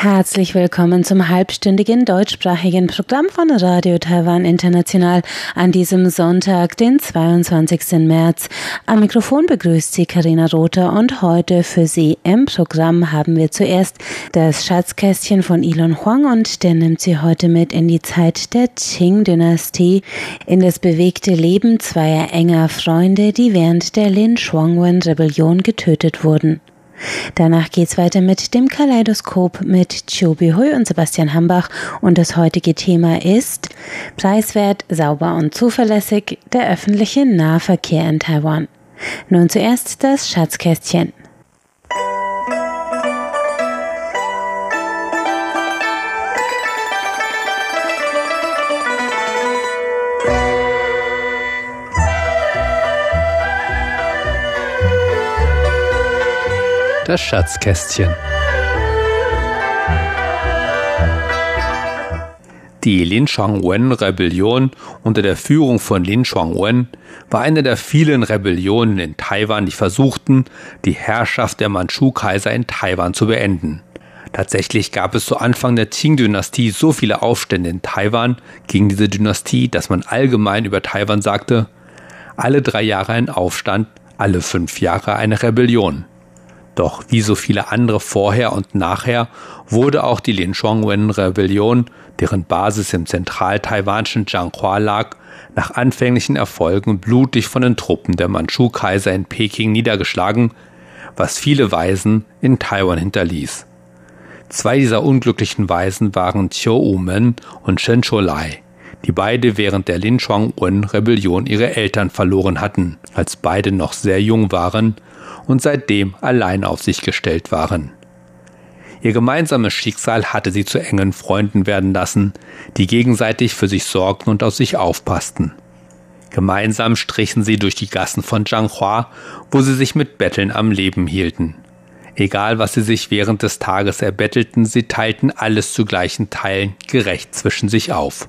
Herzlich willkommen zum halbstündigen deutschsprachigen Programm von Radio Taiwan International an diesem Sonntag, den 22. März. Am Mikrofon begrüßt Sie Karina Rother und heute für Sie im Programm haben wir zuerst das Schatzkästchen von Elon Huang und der nimmt Sie heute mit in die Zeit der Qing-Dynastie, in das bewegte Leben zweier enger Freunde, die während der Lin Shuangwen-Rebellion getötet wurden. Danach geht's weiter mit dem Kaleidoskop mit Chobi Hui und Sebastian Hambach und das heutige Thema ist preiswert, sauber und zuverlässig der öffentliche Nahverkehr in Taiwan. Nun zuerst das Schatzkästchen. Das Schatzkästchen. Die Lin Shuangwen-Rebellion unter der Führung von Lin Shuangwen war eine der vielen Rebellionen in Taiwan, die versuchten, die Herrschaft der Mandschu-Kaiser in Taiwan zu beenden. Tatsächlich gab es zu Anfang der Qing-Dynastie so viele Aufstände in Taiwan gegen diese Dynastie, dass man allgemein über Taiwan sagte, alle drei Jahre ein Aufstand, alle fünf Jahre eine Rebellion. Doch wie so viele andere vorher und nachher wurde auch die Lin Shuangwen-Rebellion, deren Basis im zentral-taiwanischen Jianghua lag, nach anfänglichen Erfolgen blutig von den Truppen der Mandschu-Kaiser in Peking niedergeschlagen, was viele Waisen in Taiwan hinterließ. Zwei dieser unglücklichen Waisen waren Chiu Umen und Shen Cholai, die beide während der Lin Shuangwen-Rebellion ihre Eltern verloren hatten, als beide noch sehr jung waren und seitdem allein auf sich gestellt waren. Ihr gemeinsames Schicksal hatte sie zu engen Freunden werden lassen, die gegenseitig für sich sorgten und auf sich aufpassten. Gemeinsam strichen sie durch die Gassen von Zhanghua, wo sie sich mit Betteln am Leben hielten. Egal, was sie sich während des Tages erbettelten, sie teilten alles zu gleichen Teilen gerecht zwischen sich auf.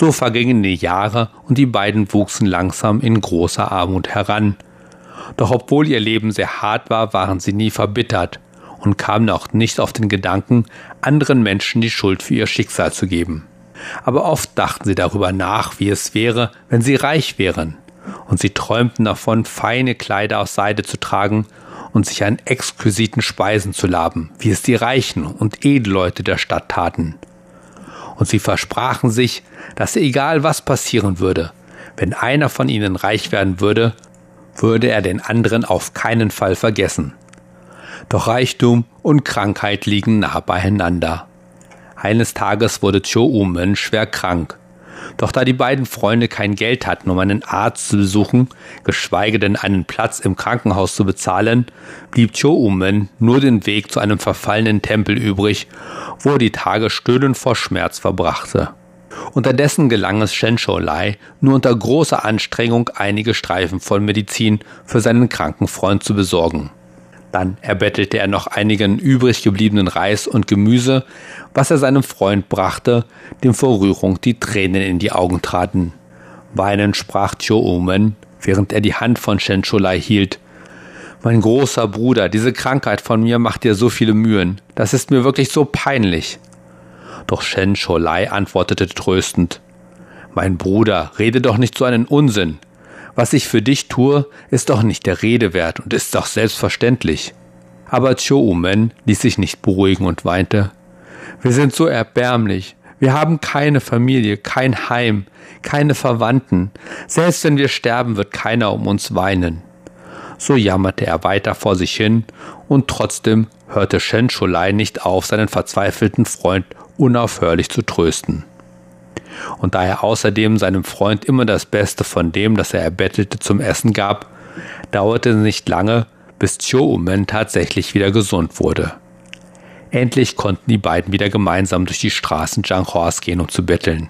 So vergingen die Jahre und die beiden wuchsen langsam in großer Armut heran. Doch obwohl ihr Leben sehr hart war, waren sie nie verbittert und kamen auch nicht auf den Gedanken, anderen Menschen die Schuld für ihr Schicksal zu geben. Aber oft dachten sie darüber nach, wie es wäre, wenn sie reich wären, und sie träumten davon, feine Kleider aus Seide zu tragen und sich an exquisiten Speisen zu laben, wie es die Reichen und Edelleute der Stadt taten und sie versprachen sich, dass egal was passieren würde, wenn einer von ihnen reich werden würde, würde er den anderen auf keinen Fall vergessen. Doch Reichtum und Krankheit liegen nah beieinander. Eines Tages wurde Cho Umen schwer krank doch da die beiden Freunde kein Geld hatten, um einen Arzt zu besuchen, geschweige denn einen Platz im Krankenhaus zu bezahlen, blieb Cho-Umen nur den Weg zu einem verfallenen Tempel übrig, wo er die Tage stöhnend vor Schmerz verbrachte. Unterdessen gelang es Shen Shou-Lai, nur unter großer Anstrengung einige Streifen voll Medizin für seinen kranken Freund zu besorgen. Dann erbettelte er noch einigen übrig gebliebenen Reis und Gemüse, was er seinem Freund brachte, dem vor Rührung die Tränen in die Augen traten. Weinend sprach Cho-Omen, während er die Hand von Shen Cholai hielt. Mein großer Bruder, diese Krankheit von mir macht dir so viele Mühen. Das ist mir wirklich so peinlich. Doch Shen Cholai antwortete tröstend. Mein Bruder, rede doch nicht so einen Unsinn. Was ich für dich tue, ist doch nicht der Rede wert und ist doch selbstverständlich. Aber Cho-Umen ließ sich nicht beruhigen und weinte. Wir sind so erbärmlich. Wir haben keine Familie, kein Heim, keine Verwandten. Selbst wenn wir sterben, wird keiner um uns weinen. So jammerte er weiter vor sich hin, und trotzdem hörte Shen Cholai nicht auf, seinen verzweifelten Freund unaufhörlich zu trösten und da er außerdem seinem Freund immer das Beste von dem, das er erbettelte, zum Essen gab, dauerte es nicht lange, bis Cho-Umen tatsächlich wieder gesund wurde. Endlich konnten die beiden wieder gemeinsam durch die Straßen Zhanghuas gehen, um zu betteln.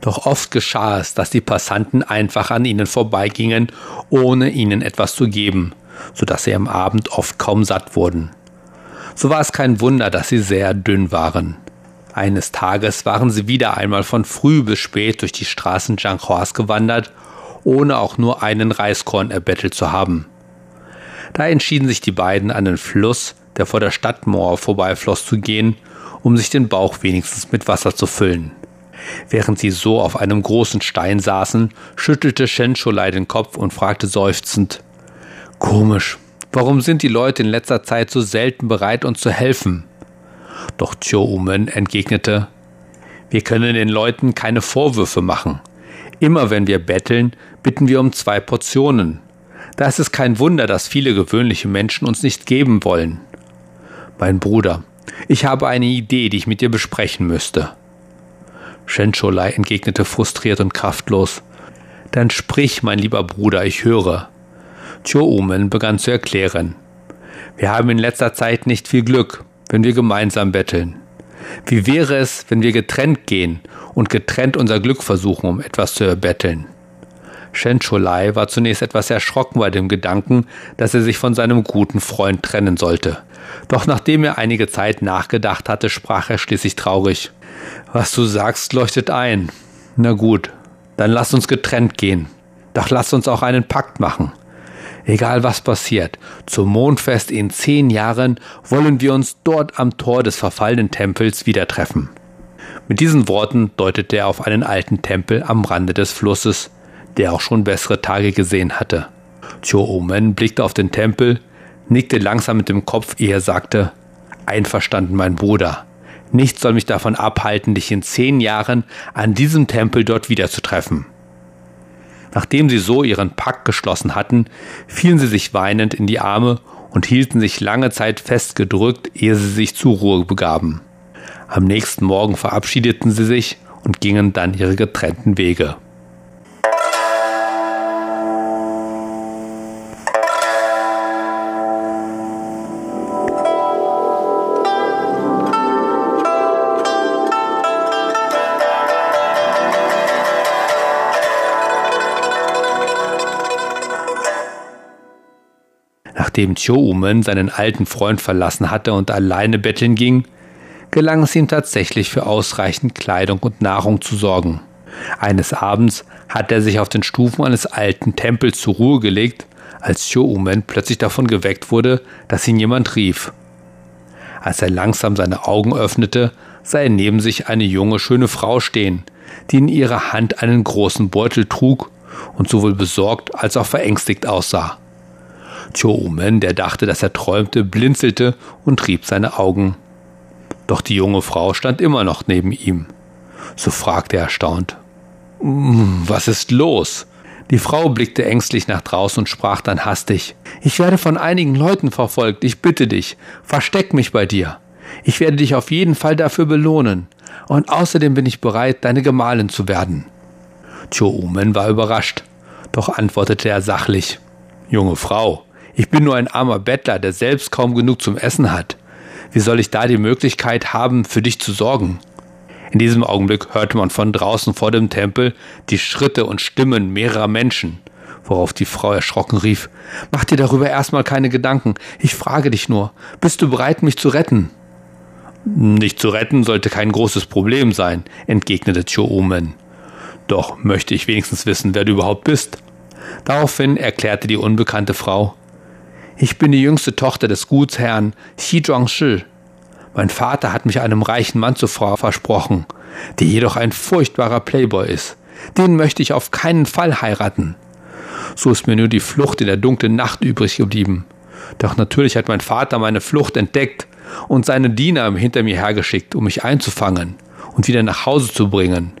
Doch oft geschah es, dass die Passanten einfach an ihnen vorbeigingen, ohne ihnen etwas zu geben, sodass sie am Abend oft kaum satt wurden. So war es kein Wunder, dass sie sehr dünn waren. Eines Tages waren sie wieder einmal von früh bis spät durch die Straßen Jianghuas gewandert, ohne auch nur einen Reiskorn erbettelt zu haben. Da entschieden sich die beiden, an den Fluss, der vor der Stadtmauer vorbeifloss, zu gehen, um sich den Bauch wenigstens mit Wasser zu füllen. Während sie so auf einem großen Stein saßen, schüttelte Shenshulai den Kopf und fragte seufzend: Komisch, warum sind die Leute in letzter Zeit so selten bereit, uns zu helfen? Doch Cho Umen entgegnete: Wir können den Leuten keine Vorwürfe machen. Immer wenn wir betteln, bitten wir um zwei Portionen. Da ist es kein Wunder, dass viele gewöhnliche Menschen uns nicht geben wollen. Mein Bruder, ich habe eine Idee, die ich mit dir besprechen müsste. Shenscholai entgegnete frustriert und kraftlos. Dann sprich, mein lieber Bruder, ich höre. Cho-Umen begann zu erklären. Wir haben in letzter Zeit nicht viel Glück, wenn wir gemeinsam betteln. Wie wäre es, wenn wir getrennt gehen und getrennt unser Glück versuchen, um etwas zu erbetteln? Shen Cholai war zunächst etwas erschrocken bei dem Gedanken, dass er sich von seinem guten Freund trennen sollte. Doch nachdem er einige Zeit nachgedacht hatte, sprach er schließlich traurig. Was du sagst, leuchtet ein. Na gut, dann lass uns getrennt gehen. Doch lass uns auch einen Pakt machen. Egal was passiert, zum Mondfest in zehn Jahren wollen wir uns dort am Tor des verfallenen Tempels wieder treffen. Mit diesen Worten deutete er auf einen alten Tempel am Rande des Flusses, der auch schon bessere Tage gesehen hatte. Cho Omen blickte auf den Tempel, nickte langsam mit dem Kopf, ehe er sagte, Einverstanden, mein Bruder. Nichts soll mich davon abhalten, dich in zehn Jahren an diesem Tempel dort wiederzutreffen. Nachdem sie so ihren Pakt geschlossen hatten, fielen sie sich weinend in die Arme und hielten sich lange Zeit festgedrückt, ehe sie sich zur Ruhe begaben. Am nächsten Morgen verabschiedeten sie sich und gingen dann ihre getrennten Wege. Nachdem Cho-Umen seinen alten Freund verlassen hatte und alleine betteln ging, gelang es ihm tatsächlich für ausreichend Kleidung und Nahrung zu sorgen. Eines Abends hat er sich auf den Stufen eines alten Tempels zur Ruhe gelegt, als Cho-Umen plötzlich davon geweckt wurde, dass ihn jemand rief. Als er langsam seine Augen öffnete, sah er neben sich eine junge, schöne Frau stehen, die in ihrer Hand einen großen Beutel trug und sowohl besorgt als auch verängstigt aussah. Cho-Umen, der dachte, dass er träumte, blinzelte und trieb seine Augen. Doch die junge Frau stand immer noch neben ihm. So fragte er erstaunt. Hm, was ist los? Die Frau blickte ängstlich nach draußen und sprach dann hastig. Ich werde von einigen Leuten verfolgt. Ich bitte dich, versteck mich bei dir. Ich werde dich auf jeden Fall dafür belohnen. Und außerdem bin ich bereit, deine Gemahlin zu werden. Cho Umen war überrascht, doch antwortete er sachlich. Junge Frau, ich bin nur ein armer Bettler, der selbst kaum genug zum Essen hat. Wie soll ich da die Möglichkeit haben, für dich zu sorgen? In diesem Augenblick hörte man von draußen vor dem Tempel die Schritte und Stimmen mehrerer Menschen, worauf die Frau erschrocken rief Mach dir darüber erstmal keine Gedanken, ich frage dich nur, bist du bereit, mich zu retten? Nicht zu retten sollte kein großes Problem sein, entgegnete Cho Omen. Doch möchte ich wenigstens wissen, wer du überhaupt bist. Daraufhin erklärte die unbekannte Frau ich bin die jüngste Tochter des Gutsherrn Xi Zhuangshi. Mein Vater hat mich einem reichen Mann zur Frau versprochen, der jedoch ein furchtbarer Playboy ist. Den möchte ich auf keinen Fall heiraten. So ist mir nur die Flucht in der dunklen Nacht übrig geblieben. Doch natürlich hat mein Vater meine Flucht entdeckt und seine Diener hinter mir hergeschickt, um mich einzufangen und wieder nach Hause zu bringen.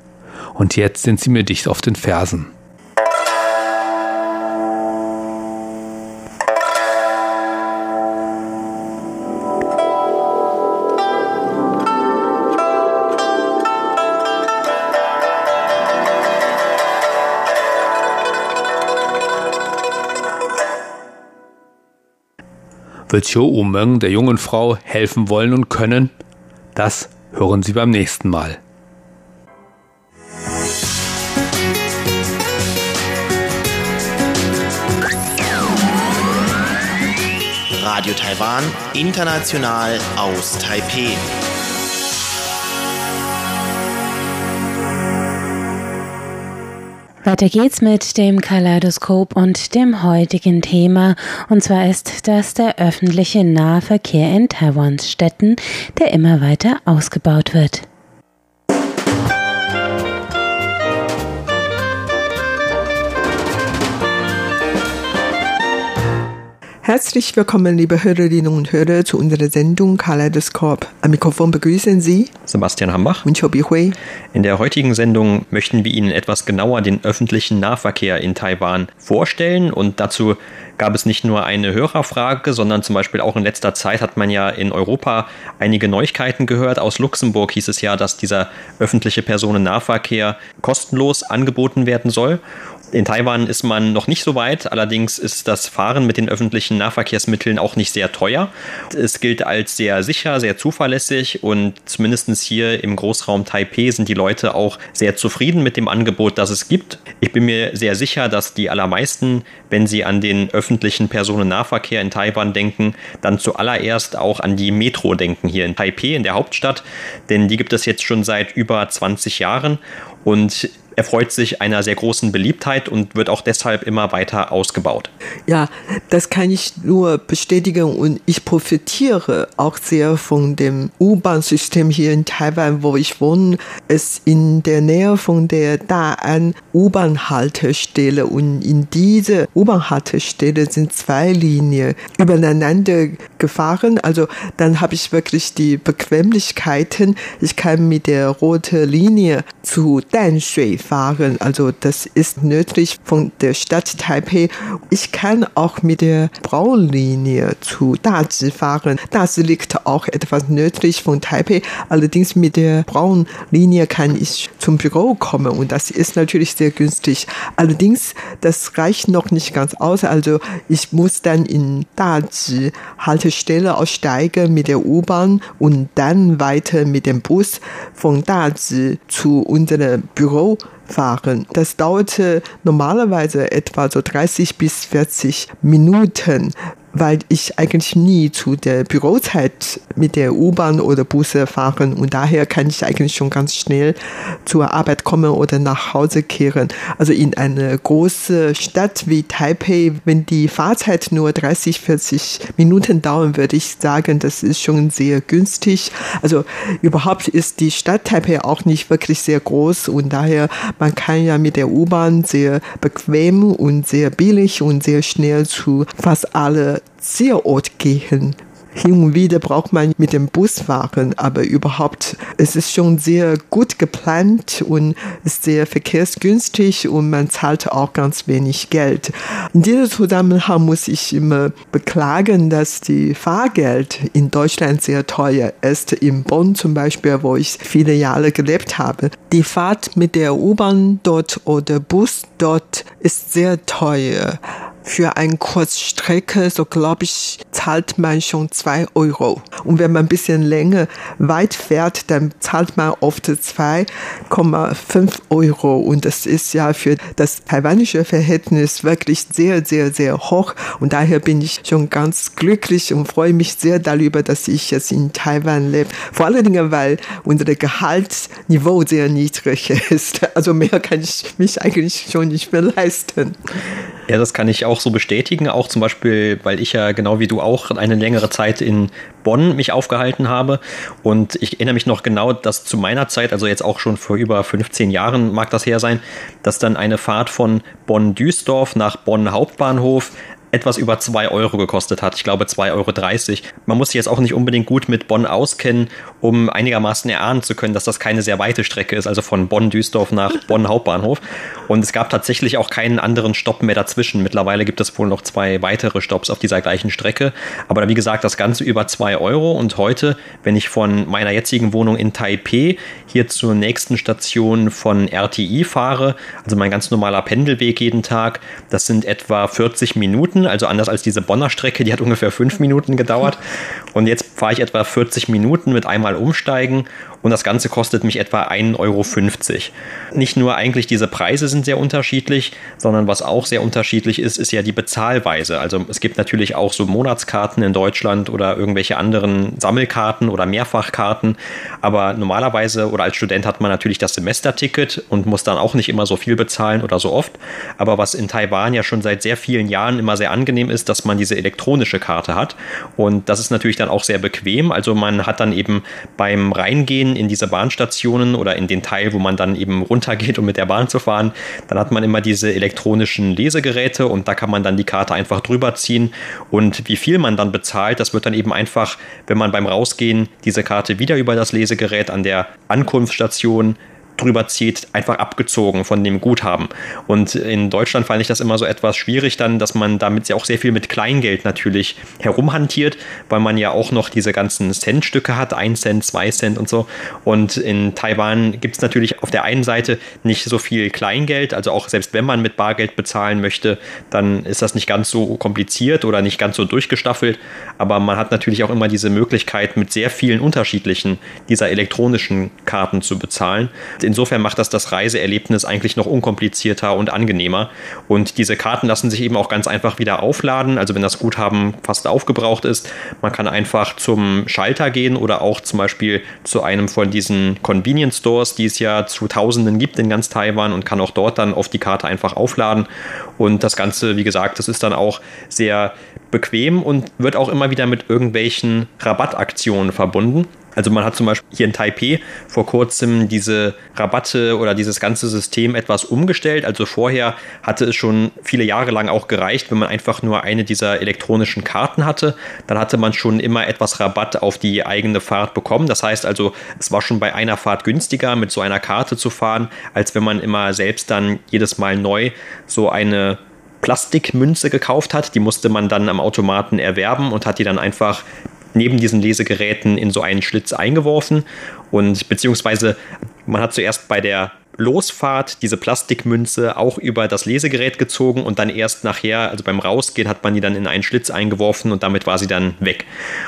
Und jetzt sind sie mir dicht auf den Fersen. Wird Chiu Umeng der jungen Frau helfen wollen und können? Das hören Sie beim nächsten Mal. Radio Taiwan, international aus Taipeh. Weiter geht's mit dem Kaleidoskop und dem heutigen Thema. Und zwar ist das der öffentliche Nahverkehr in Taiwans Städten, der immer weiter ausgebaut wird. Herzlich willkommen, liebe Hörerinnen und Hörer, zu unserer Sendung Kaleidoskop. Am Mikrofon begrüßen Sie Sebastian Hambach und Chobi Hui. In der heutigen Sendung möchten wir Ihnen etwas genauer den öffentlichen Nahverkehr in Taiwan vorstellen und dazu gab es nicht nur eine Hörerfrage, sondern zum Beispiel auch in letzter Zeit hat man ja in Europa einige Neuigkeiten gehört. Aus Luxemburg hieß es ja, dass dieser öffentliche Personennahverkehr kostenlos angeboten werden soll. In Taiwan ist man noch nicht so weit, allerdings ist das Fahren mit den öffentlichen Nahverkehrsmitteln auch nicht sehr teuer. Es gilt als sehr sicher, sehr zuverlässig und zumindest hier im Großraum Taipei sind die Leute auch sehr zufrieden mit dem Angebot, das es gibt. Ich bin mir sehr sicher, dass die allermeisten, wenn sie an den öffentlichen Personennahverkehr in Taiwan denken, dann zuallererst auch an die Metro denken hier in Taipei, in der Hauptstadt, denn die gibt es jetzt schon seit über 20 Jahren und erfreut sich einer sehr großen Beliebtheit und wird auch deshalb immer weiter ausgebaut. Ja, das kann ich nur bestätigen und ich profitiere auch sehr von dem U-Bahn-System hier in Taiwan, wo ich wohne. Es in der Nähe von der Da'an U-Bahn-Haltestelle und in diese U-Bahn-Haltestelle sind zwei Linien übereinander gefahren. Also dann habe ich wirklich die Bequemlichkeiten. Ich kann mit der roten Linie zu Danshui fahren. Also das ist nördlich von der Stadt Taipei. Ich kann auch mit der Braunlinie zu Dazi fahren. Dazi liegt auch etwas nördlich von Taipei. Allerdings mit der Braunlinie kann ich zum Büro kommen und das ist natürlich sehr günstig. Allerdings, das reicht noch nicht ganz aus. Also ich muss dann in Dazi Haltestelle aussteigen mit der U-Bahn und dann weiter mit dem Bus von Dazi zu unserem Büro fahren. Das dauerte normalerweise etwa so 30 bis 40 Minuten weil ich eigentlich nie zu der Bürozeit mit der U-Bahn oder Busse fahren und daher kann ich eigentlich schon ganz schnell zur Arbeit kommen oder nach Hause kehren. Also in eine große Stadt wie Taipei, wenn die Fahrzeit nur 30, 40 Minuten dauern, würde ich sagen, das ist schon sehr günstig. Also überhaupt ist die Stadt Taipei auch nicht wirklich sehr groß und daher man kann ja mit der U-Bahn sehr bequem und sehr billig und sehr schnell zu fast alle Zielort gehen. Hin und wieder braucht man mit dem Bus fahren, aber überhaupt, es ist schon sehr gut geplant und sehr verkehrsgünstig und man zahlt auch ganz wenig Geld. In diesem Zusammenhang muss ich immer beklagen, dass die Fahrgeld in Deutschland sehr teuer ist. In Bonn zum Beispiel, wo ich viele Jahre gelebt habe. Die Fahrt mit der U-Bahn dort oder Bus dort ist sehr teuer für eine Kurzstrecke, so glaube ich, zahlt man schon zwei Euro. Und wenn man ein bisschen länger weit fährt, dann zahlt man oft 2,5 Euro. Und das ist ja für das taiwanische Verhältnis wirklich sehr, sehr, sehr hoch. Und daher bin ich schon ganz glücklich und freue mich sehr darüber, dass ich jetzt in Taiwan lebe. Vor allen Dingen, weil unser Gehaltsniveau sehr niedrig ist. Also mehr kann ich mich eigentlich schon nicht mehr leisten. Ja, das kann ich auch so bestätigen. Auch zum Beispiel, weil ich ja genau wie du auch eine längere Zeit in Bonn mich aufgehalten habe. Und ich erinnere mich noch genau, dass zu meiner Zeit, also jetzt auch schon vor über 15 Jahren mag das her sein, dass dann eine Fahrt von Bonn-Duisdorf nach Bonn Hauptbahnhof etwas über 2 Euro gekostet hat. Ich glaube 2,30 Euro. Man muss sich jetzt auch nicht unbedingt gut mit Bonn auskennen, um einigermaßen erahnen zu können, dass das keine sehr weite Strecke ist, also von Bonn-Düsseldorf nach Bonn Hauptbahnhof. Und es gab tatsächlich auch keinen anderen Stopp mehr dazwischen. Mittlerweile gibt es wohl noch zwei weitere Stopps auf dieser gleichen Strecke. Aber wie gesagt, das Ganze über 2 Euro. Und heute, wenn ich von meiner jetzigen Wohnung in Taipei hier zur nächsten Station von RTI fahre, also mein ganz normaler Pendelweg jeden Tag, das sind etwa 40 Minuten, also anders als diese Bonner Strecke, die hat ungefähr fünf Minuten gedauert. Und jetzt fahre ich etwa 40 Minuten mit einmal umsteigen und das Ganze kostet mich etwa 1,50 Euro. Nicht nur eigentlich diese Preise sind sehr unterschiedlich, sondern was auch sehr unterschiedlich ist, ist ja die Bezahlweise. Also es gibt natürlich auch so Monatskarten in Deutschland oder irgendwelche anderen Sammelkarten oder Mehrfachkarten, aber normalerweise oder als Student hat man natürlich das Semesterticket und muss dann auch nicht immer so viel bezahlen oder so oft. Aber was in Taiwan ja schon seit sehr vielen Jahren immer sehr angenehm ist, dass man diese elektronische Karte hat und das ist natürlich dann auch sehr bequem. Also man hat dann eben beim Reingehen rein in diese Bahnstationen oder in den Teil, wo man dann eben runtergeht, um mit der Bahn zu fahren. Dann hat man immer diese elektronischen Lesegeräte und da kann man dann die Karte einfach drüber ziehen. Und wie viel man dann bezahlt, das wird dann eben einfach, wenn man beim Rausgehen diese Karte wieder über das Lesegerät an der Ankunftsstation drüber zieht, einfach abgezogen von dem Guthaben. Und in Deutschland fand ich das immer so etwas schwierig dann, dass man damit ja auch sehr viel mit Kleingeld natürlich herumhantiert, weil man ja auch noch diese ganzen Centstücke hat, 1 Cent, 2 Cent und so. Und in Taiwan gibt es natürlich auf der einen Seite nicht so viel Kleingeld, also auch selbst wenn man mit Bargeld bezahlen möchte, dann ist das nicht ganz so kompliziert oder nicht ganz so durchgestaffelt. Aber man hat natürlich auch immer diese Möglichkeit, mit sehr vielen unterschiedlichen dieser elektronischen Karten zu bezahlen insofern macht das das Reiseerlebnis eigentlich noch unkomplizierter und angenehmer. Und diese Karten lassen sich eben auch ganz einfach wieder aufladen. Also wenn das Guthaben fast aufgebraucht ist, man kann einfach zum Schalter gehen oder auch zum Beispiel zu einem von diesen Convenience Stores, die es ja zu Tausenden gibt in ganz Taiwan und kann auch dort dann auf die Karte einfach aufladen. Und das Ganze, wie gesagt, das ist dann auch sehr bequem und wird auch immer wieder mit irgendwelchen Rabattaktionen verbunden. Also man hat zum Beispiel hier in Taipei vor kurzem diese Rabatte oder dieses ganze System etwas umgestellt. Also vorher hatte es schon viele Jahre lang auch gereicht, wenn man einfach nur eine dieser elektronischen Karten hatte. Dann hatte man schon immer etwas Rabatt auf die eigene Fahrt bekommen. Das heißt also, es war schon bei einer Fahrt günstiger, mit so einer Karte zu fahren, als wenn man immer selbst dann jedes Mal neu so eine Plastikmünze gekauft hat. Die musste man dann am Automaten erwerben und hat die dann einfach neben diesen Lesegeräten in so einen Schlitz eingeworfen und beziehungsweise man hat zuerst bei der Losfahrt diese Plastikmünze auch über das Lesegerät gezogen und dann erst nachher, also beim Rausgehen, hat man die dann in einen Schlitz eingeworfen und damit war sie dann weg.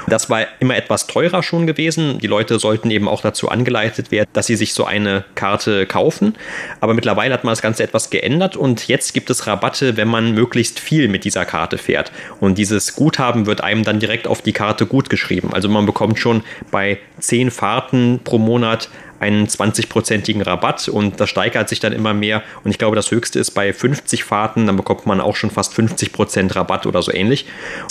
Das war immer etwas teurer schon gewesen. Die Leute sollten eben auch dazu angeleitet werden, dass sie sich so eine Karte kaufen. Aber mittlerweile hat man das Ganze etwas geändert und jetzt gibt es Rabatte, wenn man möglichst viel mit dieser Karte fährt. Und dieses Guthaben wird einem dann direkt auf die Karte gut geschrieben. Also man bekommt schon bei zehn Fahrten pro Monat einen 20-prozentigen Rabatt und das steigert sich dann immer mehr. Und ich glaube, das höchste ist bei 50 Fahrten, dann bekommt man auch schon fast 50 Prozent Rabatt oder so ähnlich.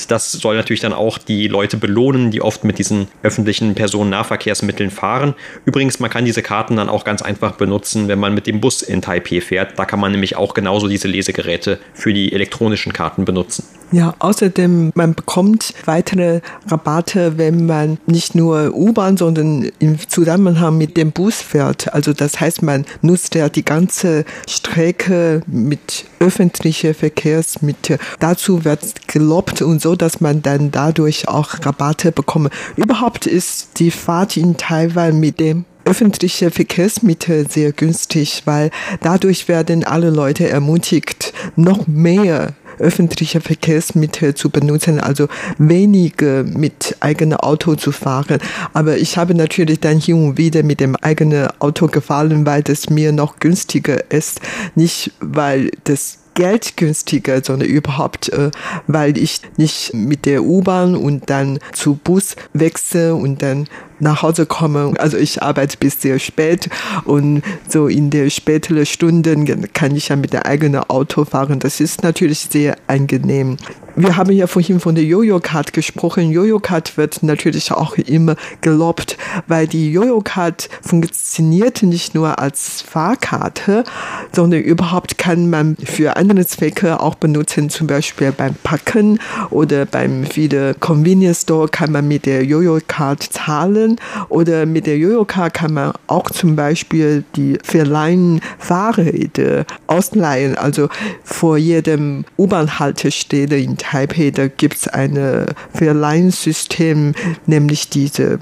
Das soll natürlich dann auch die Leute belohnen, die oft mit diesen öffentlichen Personennahverkehrsmitteln fahren. Übrigens, man kann diese Karten dann auch ganz einfach benutzen, wenn man mit dem Bus in Taipei fährt. Da kann man nämlich auch genauso diese Lesegeräte für die elektronischen Karten benutzen. Ja, außerdem, man bekommt weitere Rabatte, wenn man nicht nur U-Bahn, sondern im Zusammenhang mit dem Bus fährt. Also das heißt, man nutzt ja die ganze Strecke mit öffentlichen Verkehrsmitteln. Dazu wird gelobt und so, dass man dann dadurch auch Rabatte bekommt. Überhaupt ist die Fahrt in Taiwan mit dem öffentliche Verkehrsmittel sehr günstig, weil dadurch werden alle Leute ermutigt, noch mehr öffentliche Verkehrsmittel zu benutzen, also weniger mit eigenem Auto zu fahren. Aber ich habe natürlich dann hin und wieder mit dem eigenen Auto gefahren, weil das mir noch günstiger ist. Nicht, weil das Geld günstiger, sondern überhaupt, äh, weil ich nicht mit der U-Bahn und dann zu Bus wechsle und dann nach Hause komme. Also ich arbeite bis sehr spät und so in der späteren Stunden kann ich ja mit dem eigenen Auto fahren. Das ist natürlich sehr angenehm. Wir haben ja vorhin von der Jojo-Card gesprochen. Jojo-Card wird natürlich auch immer gelobt, weil die Jojo-Card funktioniert nicht nur als Fahrkarte, sondern überhaupt kann man für andere Zwecke auch benutzen, zum Beispiel beim Packen oder beim wieder Convenience Store kann man mit der Jojo-Card zahlen oder mit der Jojo-Card kann man auch zum Beispiel die verleihten Fahrräder ausleihen. Also vor jedem U-Bahn-Haltestelle in Taipei, da gibt es ein Verleihungssystem, nämlich diese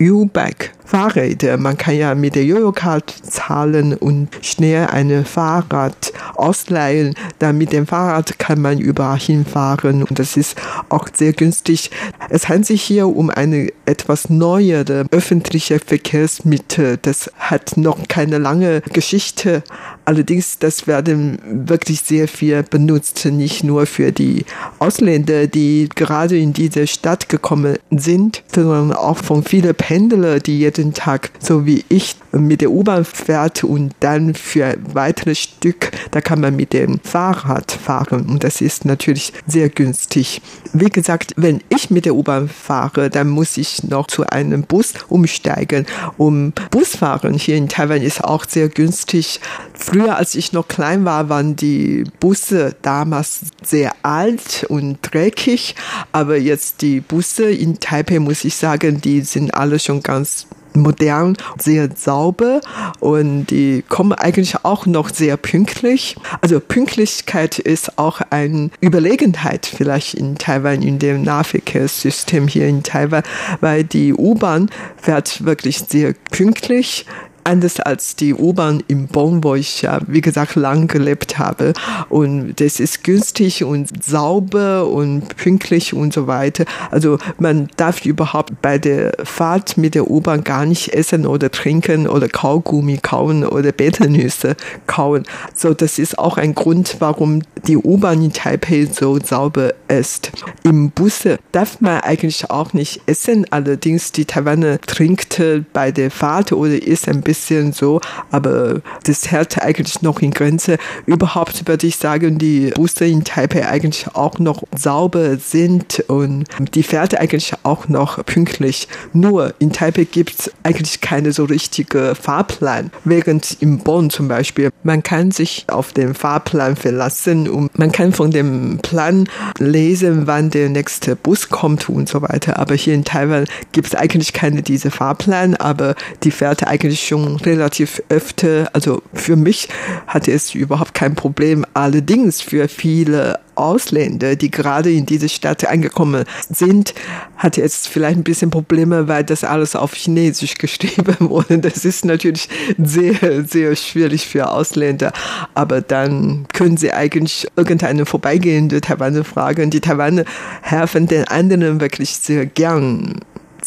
U-Bike Fahrräder. Man kann ja mit der Jojo-Card zahlen und schnell ein Fahrrad ausleihen. Dann mit dem Fahrrad kann man überall hinfahren und das ist auch sehr günstig. Es handelt sich hier um eine etwas neuere öffentliche Verkehrsmittel. Das hat noch keine lange Geschichte. Allerdings, das werden wirklich sehr viel benutzt, nicht nur für die Ausländer, die gerade in diese Stadt gekommen sind, sondern auch von vielen Pendlern, die jeden Tag, so wie ich, mit der U-Bahn fährt und dann für ein weiteres Stück, da kann man mit dem Fahrrad fahren und das ist natürlich sehr günstig. Wie gesagt, wenn ich mit der U-Bahn fahre, dann muss ich noch zu einem Bus umsteigen. Um Busfahren hier in Taiwan ist auch sehr günstig. Früher, als ich noch klein war, waren die Busse damals sehr alt und dreckig, aber jetzt die Busse in Taipei, muss ich sagen, die sind alle schon ganz modern, sehr sauber und die kommen eigentlich auch noch sehr pünktlich. Also Pünktlichkeit ist auch eine Überlegenheit vielleicht in Taiwan, in dem Nahverkehrssystem hier in Taiwan, weil die U-Bahn fährt wirklich sehr pünktlich anders als die U-Bahn in Bonn, wo ich ja, wie gesagt, lang gelebt habe. Und das ist günstig und sauber und pünktlich und so weiter. Also man darf überhaupt bei der Fahrt mit der U-Bahn gar nicht essen oder trinken oder Kaugummi kauen oder Betelnüsse kauen. So, das ist auch ein Grund, warum die U-Bahn in Taipei so sauber ist. Im Busse darf man eigentlich auch nicht essen. Allerdings die Taiwaner trinkt bei der Fahrt oder isst ein bisschen bisschen so, aber das hält eigentlich noch in Grenze. Überhaupt würde ich sagen, die Busse in Taipei eigentlich auch noch sauber sind und die fährt eigentlich auch noch pünktlich. Nur in Taipei gibt es eigentlich keine so richtige Fahrplan. Während in Bonn zum Beispiel, man kann sich auf den Fahrplan verlassen und man kann von dem Plan lesen, wann der nächste Bus kommt und so weiter. Aber hier in Taiwan gibt es eigentlich keine diese Fahrplan, aber die fährt eigentlich schon relativ öfter, also für mich hatte es überhaupt kein Problem. Allerdings für viele Ausländer, die gerade in diese Stadt angekommen sind, hatte es vielleicht ein bisschen Probleme, weil das alles auf Chinesisch geschrieben wurde. Das ist natürlich sehr, sehr schwierig für Ausländer. Aber dann können sie eigentlich irgendeine vorbeigehende Taiwaner fragen. Die Taiwaner helfen den anderen wirklich sehr gern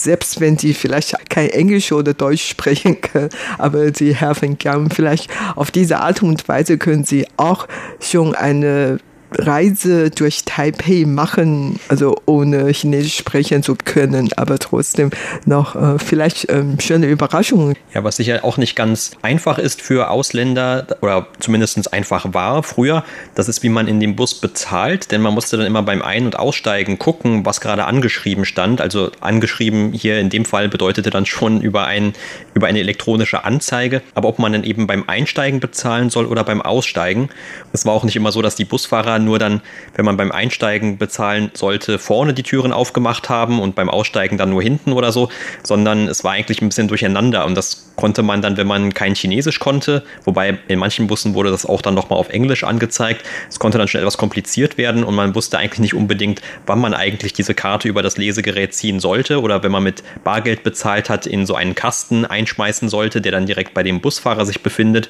selbst wenn die vielleicht kein Englisch oder Deutsch sprechen können, aber sie helfen gern. Vielleicht auf diese Art und Weise können sie auch schon eine Reise durch Taipei machen, also ohne Chinesisch sprechen zu können, aber trotzdem noch äh, vielleicht ähm, schöne Überraschungen. Ja, was sicher auch nicht ganz einfach ist für Ausländer oder zumindest einfach war früher, das ist, wie man in dem Bus bezahlt, denn man musste dann immer beim Ein- und Aussteigen gucken, was gerade angeschrieben stand. Also angeschrieben hier in dem Fall bedeutete dann schon über, ein, über eine elektronische Anzeige, aber ob man dann eben beim Einsteigen bezahlen soll oder beim Aussteigen. Es war auch nicht immer so, dass die Busfahrer nur dann, wenn man beim Einsteigen bezahlen sollte, vorne die Türen aufgemacht haben und beim Aussteigen dann nur hinten oder so, sondern es war eigentlich ein bisschen durcheinander und das konnte man dann, wenn man kein Chinesisch konnte, wobei in manchen Bussen wurde das auch dann nochmal auf Englisch angezeigt, es konnte dann schon etwas kompliziert werden und man wusste eigentlich nicht unbedingt, wann man eigentlich diese Karte über das Lesegerät ziehen sollte oder wenn man mit Bargeld bezahlt hat, in so einen Kasten einschmeißen sollte, der dann direkt bei dem Busfahrer sich befindet.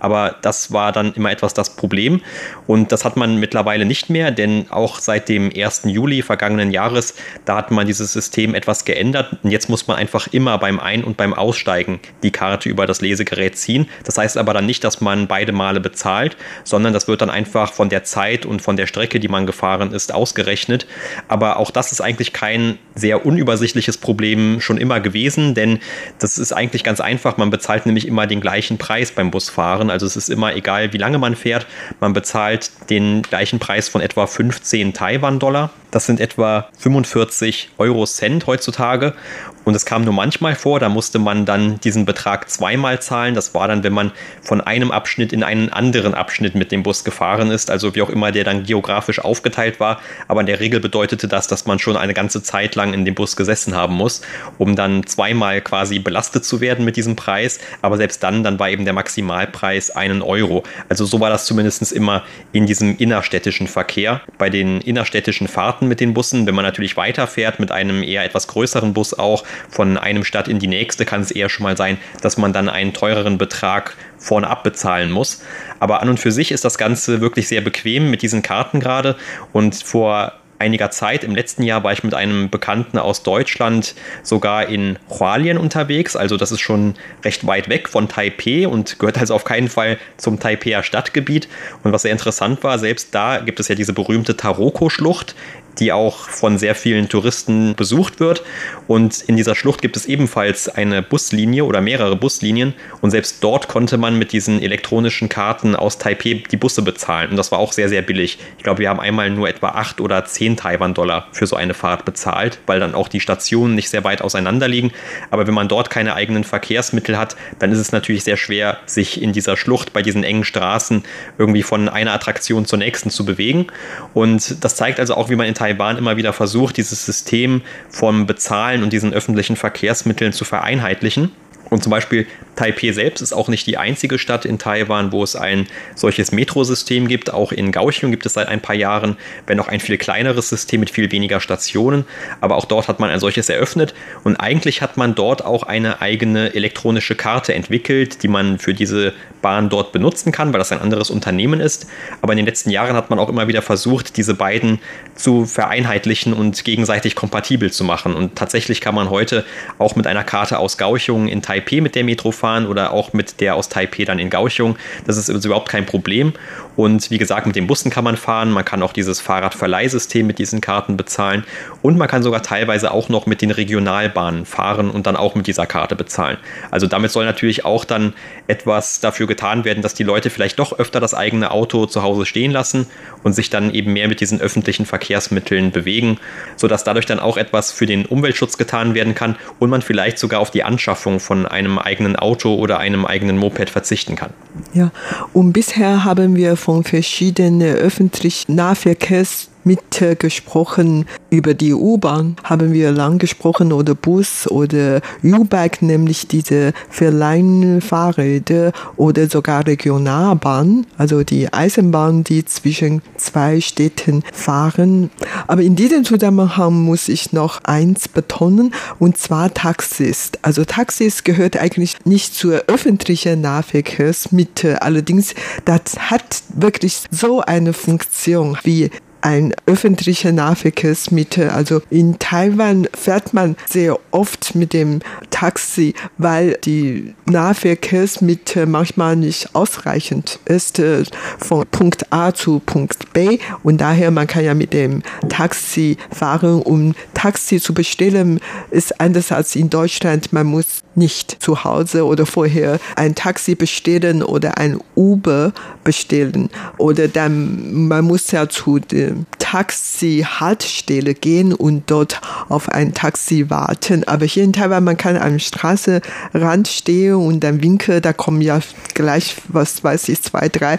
Aber das war dann immer etwas das Problem und das hat man mit mittlerweile nicht mehr, denn auch seit dem 1. Juli vergangenen Jahres, da hat man dieses System etwas geändert und jetzt muss man einfach immer beim Ein- und beim Aussteigen die Karte über das Lesegerät ziehen. Das heißt aber dann nicht, dass man beide Male bezahlt, sondern das wird dann einfach von der Zeit und von der Strecke, die man gefahren ist, ausgerechnet. Aber auch das ist eigentlich kein sehr unübersichtliches Problem schon immer gewesen, denn das ist eigentlich ganz einfach. Man bezahlt nämlich immer den gleichen Preis beim Busfahren. Also es ist immer egal, wie lange man fährt. Man bezahlt den gleichen gleichen Preis von etwa 15 Taiwan-Dollar. Das sind etwa 45 Euro Cent heutzutage. Und es kam nur manchmal vor, da musste man dann diesen Betrag zweimal zahlen. Das war dann, wenn man von einem Abschnitt in einen anderen Abschnitt mit dem Bus gefahren ist, also wie auch immer der dann geografisch aufgeteilt war. Aber in der Regel bedeutete das, dass man schon eine ganze Zeit lang in dem Bus gesessen haben muss, um dann zweimal quasi belastet zu werden mit diesem Preis. Aber selbst dann, dann war eben der Maximalpreis einen Euro. Also so war das zumindest immer in diesem innerstädtischen Verkehr. Bei den innerstädtischen Fahrten mit den Bussen, wenn man natürlich weiterfährt mit einem eher etwas größeren Bus auch von einem Stadt in die nächste, kann es eher schon mal sein, dass man dann einen teureren Betrag vorne abbezahlen muss. Aber an und für sich ist das Ganze wirklich sehr bequem mit diesen Karten gerade. Und vor einiger Zeit. Im letzten Jahr war ich mit einem Bekannten aus Deutschland sogar in Hualien unterwegs. Also das ist schon recht weit weg von Taipei und gehört also auf keinen Fall zum Taipeier Stadtgebiet. Und was sehr interessant war, selbst da gibt es ja diese berühmte Taroko-Schlucht, die auch von sehr vielen Touristen besucht wird. Und in dieser Schlucht gibt es ebenfalls eine Buslinie oder mehrere Buslinien. Und selbst dort konnte man mit diesen elektronischen Karten aus Taipei die Busse bezahlen. Und das war auch sehr, sehr billig. Ich glaube, wir haben einmal nur etwa 8 oder 10 Taiwan-Dollar für so eine Fahrt bezahlt, weil dann auch die Stationen nicht sehr weit auseinander liegen. Aber wenn man dort keine eigenen Verkehrsmittel hat, dann ist es natürlich sehr schwer, sich in dieser Schlucht bei diesen engen Straßen irgendwie von einer Attraktion zur nächsten zu bewegen. Und das zeigt also auch, wie man in Taiwan immer wieder versucht, dieses System vom Bezahlen und diesen öffentlichen Verkehrsmitteln zu vereinheitlichen. Und zum Beispiel Taipei selbst ist auch nicht die einzige Stadt in Taiwan, wo es ein solches Metrosystem gibt. Auch in Kaohsiung gibt es seit ein paar Jahren, wenn auch ein viel kleineres System mit viel weniger Stationen. Aber auch dort hat man ein solches eröffnet. Und eigentlich hat man dort auch eine eigene elektronische Karte entwickelt, die man für diese Bahn dort benutzen kann, weil das ein anderes Unternehmen ist. Aber in den letzten Jahren hat man auch immer wieder versucht, diese beiden zu vereinheitlichen und gegenseitig kompatibel zu machen. Und tatsächlich kann man heute auch mit einer Karte aus Kaohsiung in Taipei Taipei mit der Metro fahren oder auch mit der aus Taipei dann in Kaohsiung. Das ist überhaupt kein Problem. Und wie gesagt, mit den Bussen kann man fahren. Man kann auch dieses Fahrradverleihsystem mit diesen Karten bezahlen. Und man kann sogar teilweise auch noch mit den Regionalbahnen fahren und dann auch mit dieser Karte bezahlen. Also damit soll natürlich auch dann etwas dafür getan werden, dass die Leute vielleicht doch öfter das eigene Auto zu Hause stehen lassen und sich dann eben mehr mit diesen öffentlichen Verkehrsmitteln bewegen, sodass dadurch dann auch etwas für den Umweltschutz getan werden kann und man vielleicht sogar auf die Anschaffung von einem eigenen Auto oder einem eigenen Moped verzichten kann. Ja, und bisher haben wir von verschiedenen öffentlichen Nahverkehrs mitgesprochen. Über die U-Bahn haben wir lang gesprochen oder Bus oder U-Bike, nämlich diese Verleihfahrräder oder sogar Regionalbahn, also die Eisenbahn, die zwischen zwei Städten fahren. Aber in diesem Zusammenhang muss ich noch eins betonen, und zwar Taxis. Also Taxis gehört eigentlich nicht zur öffentlichen Nahverkehrsmittel. Allerdings, das hat wirklich so eine Funktion wie ein öffentlicher Nahverkehrsmittel. Also in Taiwan fährt man sehr oft mit dem Taxi, weil die Nahverkehrsmittel manchmal nicht ausreichend ist äh, von Punkt A zu Punkt B und daher man kann ja mit dem Taxi fahren. Um Taxi zu bestellen ist anders als in Deutschland. Man muss nicht zu Hause oder vorher ein Taxi bestellen oder ein Uber bestellen oder dann man muss ja zu der Taxi-Haltestelle gehen und dort auf ein Taxi warten. Aber hier in Taiwan, man kann am Straßenrand stehen und dann winken, da kommen ja gleich, was weiß ich, zwei, drei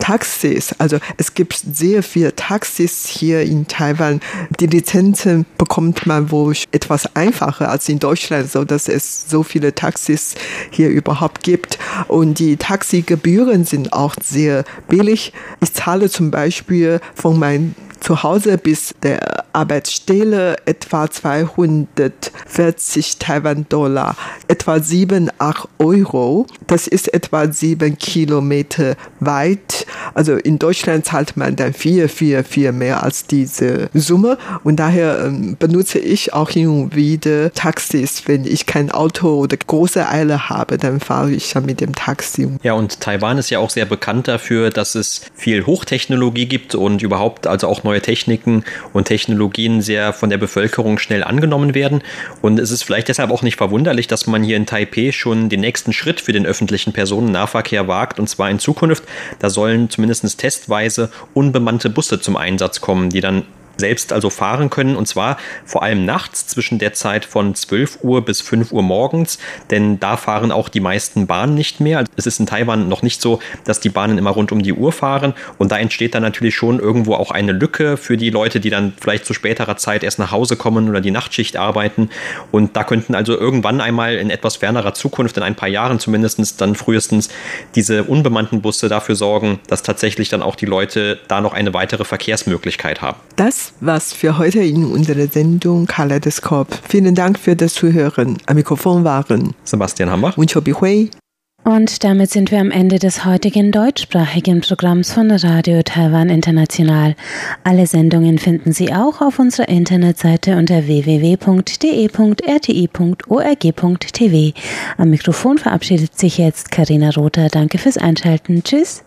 Taxis. Also es gibt sehr viele Taxis hier in Taiwan. Die Lizenzen bekommt man wohl etwas einfacher als in Deutschland, so dass es so viele Taxis hier überhaupt gibt. Und die Taxigebühren sind auch sehr billig. Ich zahle zum Beispiel von meinem zu Hause bis der Arbeitsstelle etwa 240 Taiwan-Dollar, etwa 7, 8 Euro. Das ist etwa 7 Kilometer weit. Also in Deutschland zahlt man dann viel, viel, viel mehr als diese Summe. Und daher ähm, benutze ich auch hin und wieder Taxis. Wenn ich kein Auto oder große Eile habe, dann fahre ich ja mit dem Taxi. Ja, und Taiwan ist ja auch sehr bekannt dafür, dass es viel Hochtechnologie gibt und überhaupt also auch neue Techniken und Technologien sehr von der Bevölkerung schnell angenommen werden. Und es ist vielleicht deshalb auch nicht verwunderlich, dass man hier in Taipei schon den nächsten Schritt für den öffentlichen Personennahverkehr wagt, und zwar in Zukunft. Da sollen zumindest testweise unbemannte Busse zum Einsatz kommen, die dann selbst also fahren können und zwar vor allem nachts zwischen der Zeit von 12 Uhr bis 5 Uhr morgens, denn da fahren auch die meisten Bahnen nicht mehr. Es ist in Taiwan noch nicht so, dass die Bahnen immer rund um die Uhr fahren und da entsteht dann natürlich schon irgendwo auch eine Lücke für die Leute, die dann vielleicht zu späterer Zeit erst nach Hause kommen oder die Nachtschicht arbeiten und da könnten also irgendwann einmal in etwas fernerer Zukunft, in ein paar Jahren zumindest, dann frühestens diese unbemannten Busse dafür sorgen, dass tatsächlich dann auch die Leute da noch eine weitere Verkehrsmöglichkeit haben. Das war's für heute in unserer Sendung Kaleidoskop. Vielen Dank für das Zuhören. Am Mikrofon waren Sebastian Hammer und Chobi Hui. Und damit sind wir am Ende des heutigen deutschsprachigen Programms von Radio Taiwan International. Alle Sendungen finden Sie auch auf unserer Internetseite unter www.de.rti.org.tv. Am Mikrofon verabschiedet sich jetzt Karina Rother. Danke fürs Einschalten. Tschüss.